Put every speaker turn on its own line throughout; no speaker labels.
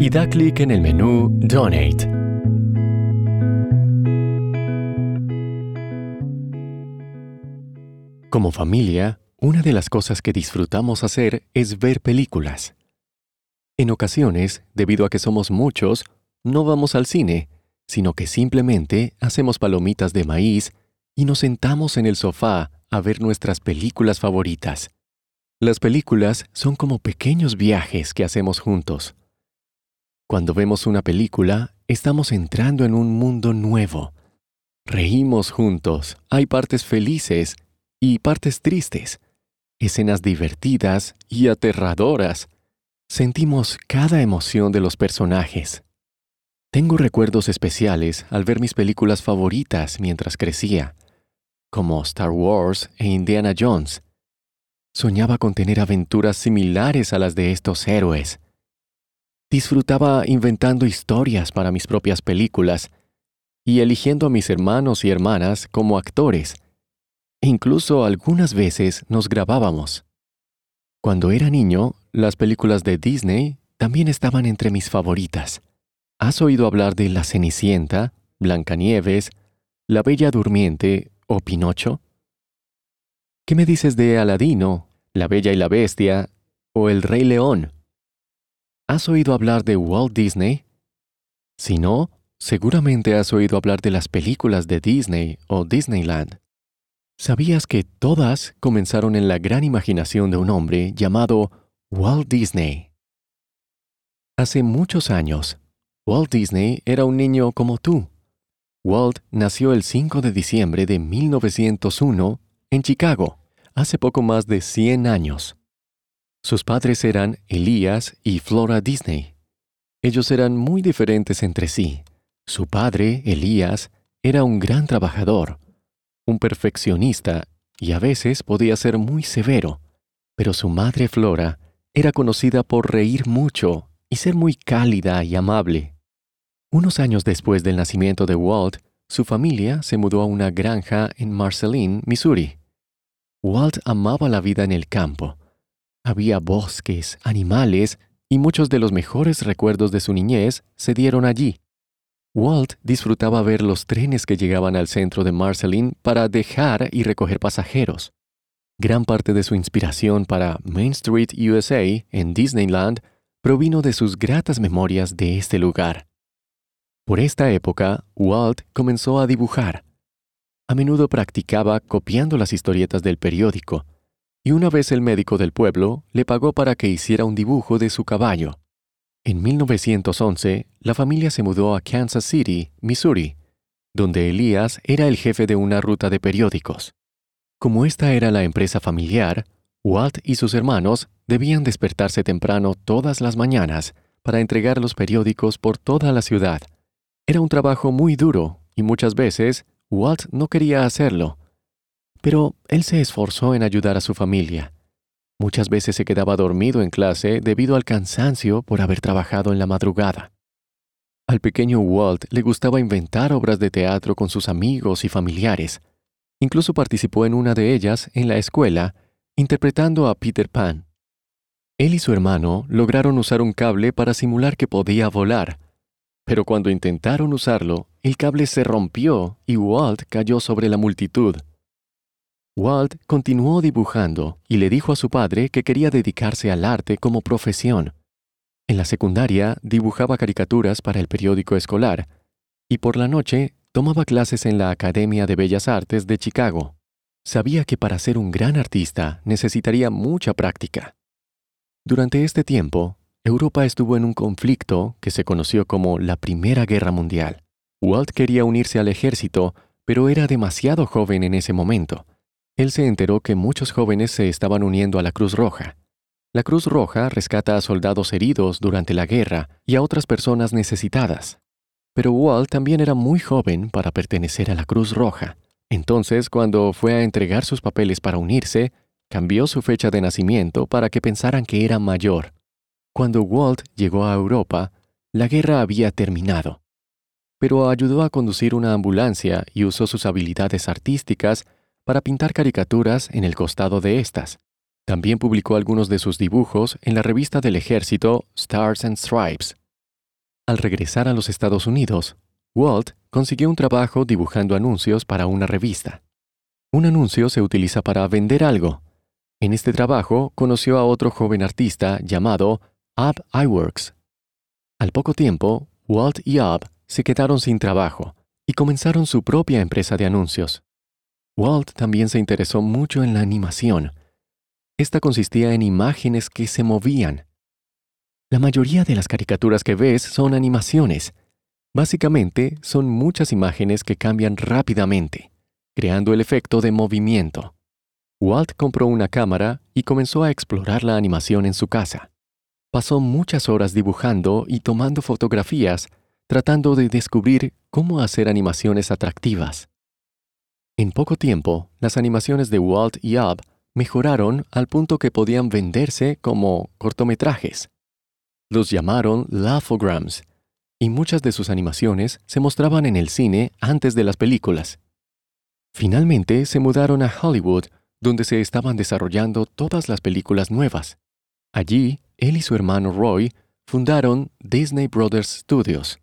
y da clic en el menú Donate. Como familia, una de las cosas que disfrutamos hacer es ver películas. En ocasiones, debido a que somos muchos, no vamos al cine, sino que simplemente hacemos palomitas de maíz y nos sentamos en el sofá a ver nuestras películas favoritas. Las películas son como pequeños viajes que hacemos juntos. Cuando vemos una película, estamos entrando en un mundo nuevo. Reímos juntos, hay partes felices y partes tristes, escenas divertidas y aterradoras. Sentimos cada emoción de los personajes. Tengo recuerdos especiales al ver mis películas favoritas mientras crecía, como Star Wars e Indiana Jones. Soñaba con tener aventuras similares a las de estos héroes. Disfrutaba inventando historias para mis propias películas y eligiendo a mis hermanos y hermanas como actores. incluso algunas veces nos grabábamos. Cuando era niño, las películas de Disney también estaban entre mis favoritas. ¿Has oído hablar de La Cenicienta, Blancanieves, La Bella Durmiente o Pinocho? ¿Qué me dices de Aladino, La Bella y la Bestia o El Rey León? ¿Has oído hablar de Walt Disney? Si no, seguramente has oído hablar de las películas de Disney o Disneyland. ¿Sabías que todas comenzaron en la gran imaginación de un hombre llamado Walt Disney? Hace muchos años, Walt Disney era un niño como tú. Walt nació el 5 de diciembre de 1901 en Chicago, hace poco más de 100 años. Sus padres eran Elías y Flora Disney. Ellos eran muy diferentes entre sí. Su padre, Elías, era un gran trabajador, un perfeccionista y a veces podía ser muy severo, pero su madre Flora era conocida por reír mucho y ser muy cálida y amable. Unos años después del nacimiento de Walt, su familia se mudó a una granja en Marceline, Missouri. Walt amaba la vida en el campo había bosques, animales, y muchos de los mejores recuerdos de su niñez se dieron allí. Walt disfrutaba ver los trenes que llegaban al centro de Marceline para dejar y recoger pasajeros. Gran parte de su inspiración para Main Street USA en Disneyland provino de sus gratas memorias de este lugar. Por esta época, Walt comenzó a dibujar. A menudo practicaba copiando las historietas del periódico, y una vez el médico del pueblo le pagó para que hiciera un dibujo de su caballo. En 1911, la familia se mudó a Kansas City, Missouri, donde Elías era el jefe de una ruta de periódicos. Como esta era la empresa familiar, Walt y sus hermanos debían despertarse temprano todas las mañanas para entregar los periódicos por toda la ciudad. Era un trabajo muy duro y muchas veces Walt no quería hacerlo, pero él se esforzó en ayudar a su familia. Muchas veces se quedaba dormido en clase debido al cansancio por haber trabajado en la madrugada. Al pequeño Walt le gustaba inventar obras de teatro con sus amigos y familiares. Incluso participó en una de ellas en la escuela, interpretando a Peter Pan. Él y su hermano lograron usar un cable para simular que podía volar, pero cuando intentaron usarlo, el cable se rompió y Walt cayó sobre la multitud. Walt continuó dibujando y le dijo a su padre que quería dedicarse al arte como profesión. En la secundaria dibujaba caricaturas para el periódico escolar y por la noche tomaba clases en la Academia de Bellas Artes de Chicago. Sabía que para ser un gran artista necesitaría mucha práctica. Durante este tiempo, Europa estuvo en un conflicto que se conoció como la Primera Guerra Mundial. Walt quería unirse al ejército, pero era demasiado joven en ese momento él se enteró que muchos jóvenes se estaban uniendo a la Cruz Roja. La Cruz Roja rescata a soldados heridos durante la guerra y a otras personas necesitadas. Pero Walt también era muy joven para pertenecer a la Cruz Roja. Entonces, cuando fue a entregar sus papeles para unirse, cambió su fecha de nacimiento para que pensaran que era mayor. Cuando Walt llegó a Europa, la guerra había terminado. Pero ayudó a conducir una ambulancia y usó sus habilidades artísticas para pintar caricaturas en el costado de estas. También publicó algunos de sus dibujos en la revista del ejército Stars and Stripes. Al regresar a los Estados Unidos, Walt consiguió un trabajo dibujando anuncios para una revista. Un anuncio se utiliza para vender algo. En este trabajo conoció a otro joven artista llamado Ab Iworks. Al poco tiempo, Walt y Ab se quedaron sin trabajo y comenzaron su propia empresa de anuncios. Walt también se interesó mucho en la animación. Esta consistía en imágenes que se movían. La mayoría de las caricaturas que ves son animaciones. Básicamente, son muchas imágenes que cambian rápidamente, creando el efecto de movimiento. Walt compró una cámara y comenzó a explorar la animación en su casa. Pasó muchas horas dibujando y tomando fotografías, tratando de descubrir cómo hacer animaciones atractivas. En poco tiempo, las animaciones de Walt y Ab mejoraron al punto que podían venderse como cortometrajes. Los llamaron Laugh-O-Grams, y muchas de sus animaciones se mostraban en el cine antes de las películas. Finalmente se mudaron a Hollywood, donde se estaban desarrollando todas las películas nuevas. Allí, él y su hermano Roy fundaron Disney Brothers Studios.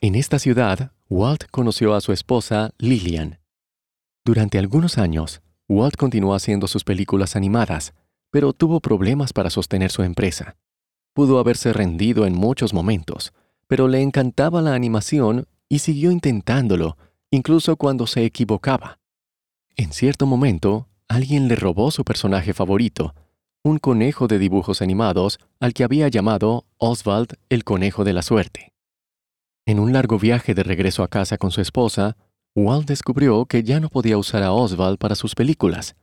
En esta ciudad, Walt conoció a su esposa Lillian. Durante algunos años, Walt continuó haciendo sus películas animadas, pero tuvo problemas para sostener su empresa. Pudo haberse rendido en muchos momentos, pero le encantaba la animación y siguió intentándolo, incluso cuando se equivocaba. En cierto momento, alguien le robó su personaje favorito, un conejo de dibujos animados al que había llamado Oswald el conejo de la suerte. En un largo viaje de regreso a casa con su esposa, Walt descubrió que ya no podía usar a Oswald para sus películas.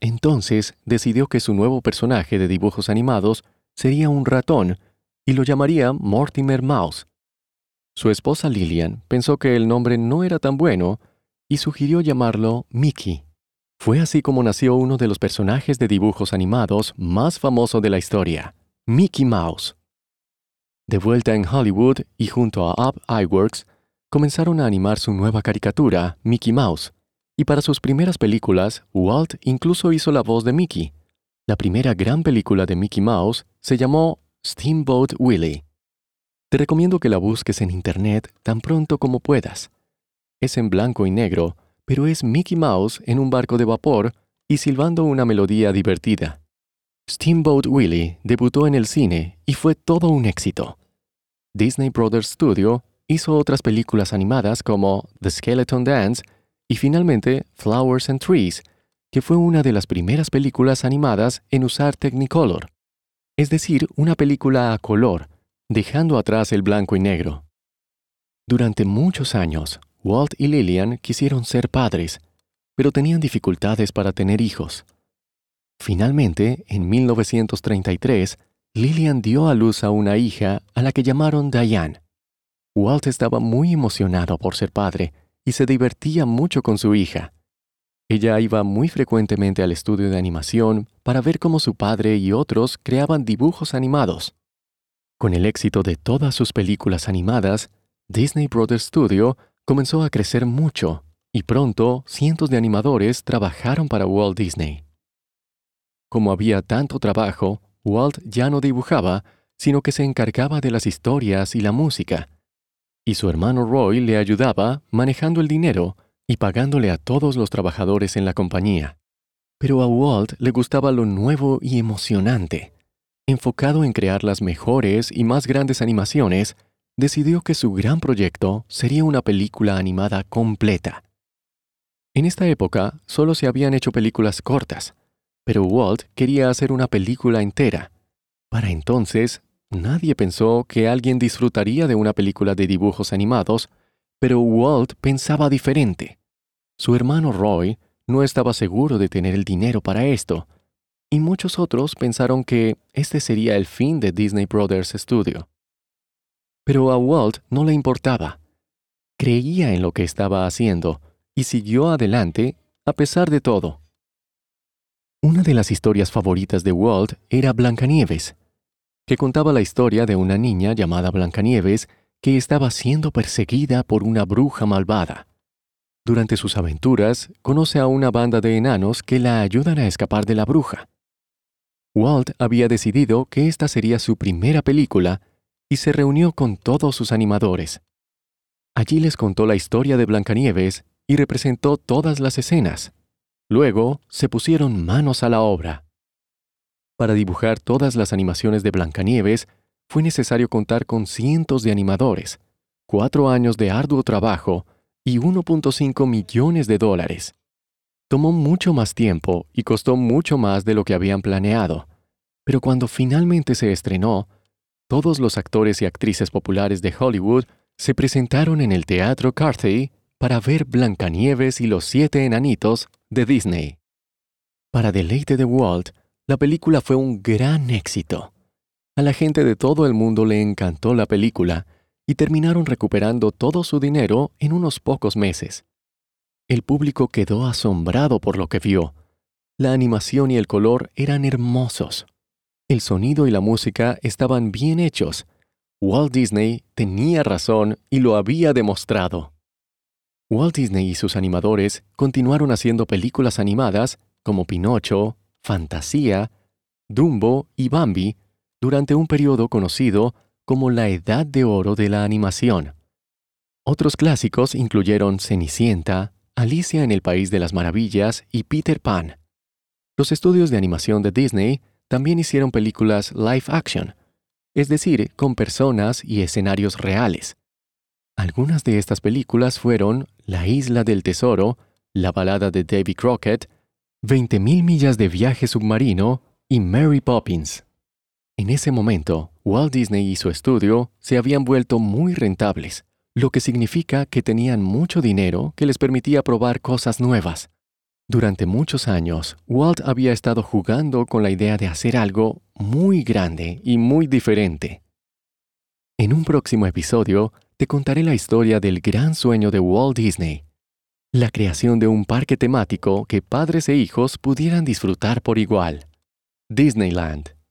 Entonces decidió que su nuevo personaje de dibujos animados sería un ratón y lo llamaría Mortimer Mouse. Su esposa Lillian pensó que el nombre no era tan bueno y sugirió llamarlo Mickey. Fue así como nació uno de los personajes de dibujos animados más famoso de la historia, Mickey Mouse. De vuelta en Hollywood y junto a Up Iworks, comenzaron a animar su nueva caricatura, Mickey Mouse, y para sus primeras películas, Walt incluso hizo la voz de Mickey. La primera gran película de Mickey Mouse se llamó Steamboat Willie. Te recomiendo que la busques en Internet tan pronto como puedas. Es en blanco y negro, pero es Mickey Mouse en un barco de vapor y silbando una melodía divertida. Steamboat Willie debutó en el cine y fue todo un éxito. Disney Brothers Studio hizo otras películas animadas como The Skeleton Dance y finalmente Flowers and Trees, que fue una de las primeras películas animadas en usar Technicolor, es decir, una película a color, dejando atrás el blanco y negro. Durante muchos años, Walt y Lillian quisieron ser padres, pero tenían dificultades para tener hijos. Finalmente, en 1933, Lillian dio a luz a una hija a la que llamaron Diane. Walt estaba muy emocionado por ser padre y se divertía mucho con su hija. Ella iba muy frecuentemente al estudio de animación para ver cómo su padre y otros creaban dibujos animados. Con el éxito de todas sus películas animadas, Disney Brothers Studio comenzó a crecer mucho y pronto cientos de animadores trabajaron para Walt Disney. Como había tanto trabajo, Walt ya no dibujaba, sino que se encargaba de las historias y la música. Y su hermano Roy le ayudaba manejando el dinero y pagándole a todos los trabajadores en la compañía. Pero a Walt le gustaba lo nuevo y emocionante. Enfocado en crear las mejores y más grandes animaciones, decidió que su gran proyecto sería una película animada completa. En esta época solo se habían hecho películas cortas, pero Walt quería hacer una película entera. Para entonces, nadie pensó que alguien disfrutaría de una película de dibujos animados, pero Walt pensaba diferente. Su hermano Roy no estaba seguro de tener el dinero para esto, y muchos otros pensaron que este sería el fin de Disney Brothers Studio. Pero a Walt no le importaba. Creía en lo que estaba haciendo y siguió adelante a pesar de todo. Una de las historias favoritas de Walt era Blancanieves, que contaba la historia de una niña llamada Blancanieves que estaba siendo perseguida por una bruja malvada. Durante sus aventuras, conoce a una banda de enanos que la ayudan a escapar de la bruja. Walt había decidido que esta sería su primera película y se reunió con todos sus animadores. Allí les contó la historia de Blancanieves y representó todas las escenas. Luego se pusieron manos a la obra. Para dibujar todas las animaciones de Blancanieves, fue necesario contar con cientos de animadores, cuatro años de arduo trabajo y 1.5 millones de dólares. Tomó mucho más tiempo y costó mucho más de lo que habían planeado, pero cuando finalmente se estrenó, todos los actores y actrices populares de Hollywood se presentaron en el Teatro Carthay para ver Blancanieves y los siete enanitos de Disney. Para deleite de Walt, la película fue un gran éxito. A la gente de todo el mundo le encantó la película y terminaron recuperando todo su dinero en unos pocos meses. El público quedó asombrado por lo que vio. La animación y el color eran hermosos. El sonido y la música estaban bien hechos. Walt Disney tenía razón y lo había demostrado. Walt Disney y sus animadores continuaron haciendo películas animadas como Pinocho, Fantasía, Dumbo y Bambi durante un periodo conocido como la Edad de Oro de la animación. Otros clásicos incluyeron Cenicienta, Alicia en el País de las Maravillas y Peter Pan. Los estudios de animación de Disney también hicieron películas live action, es decir, con personas y escenarios reales. Algunas de estas películas fueron La Isla del Tesoro, La balada de Davy Crockett, 20.000 millas de viaje submarino y Mary Poppins. En ese momento, Walt Disney y su estudio se habían vuelto muy rentables, lo que significa que tenían mucho dinero que les permitía probar cosas nuevas. Durante muchos años, Walt había estado jugando con la idea de hacer algo muy grande y muy diferente. En un próximo episodio, te contaré la historia del gran sueño de Walt Disney, la creación de un parque temático que padres e hijos pudieran disfrutar por igual. Disneyland.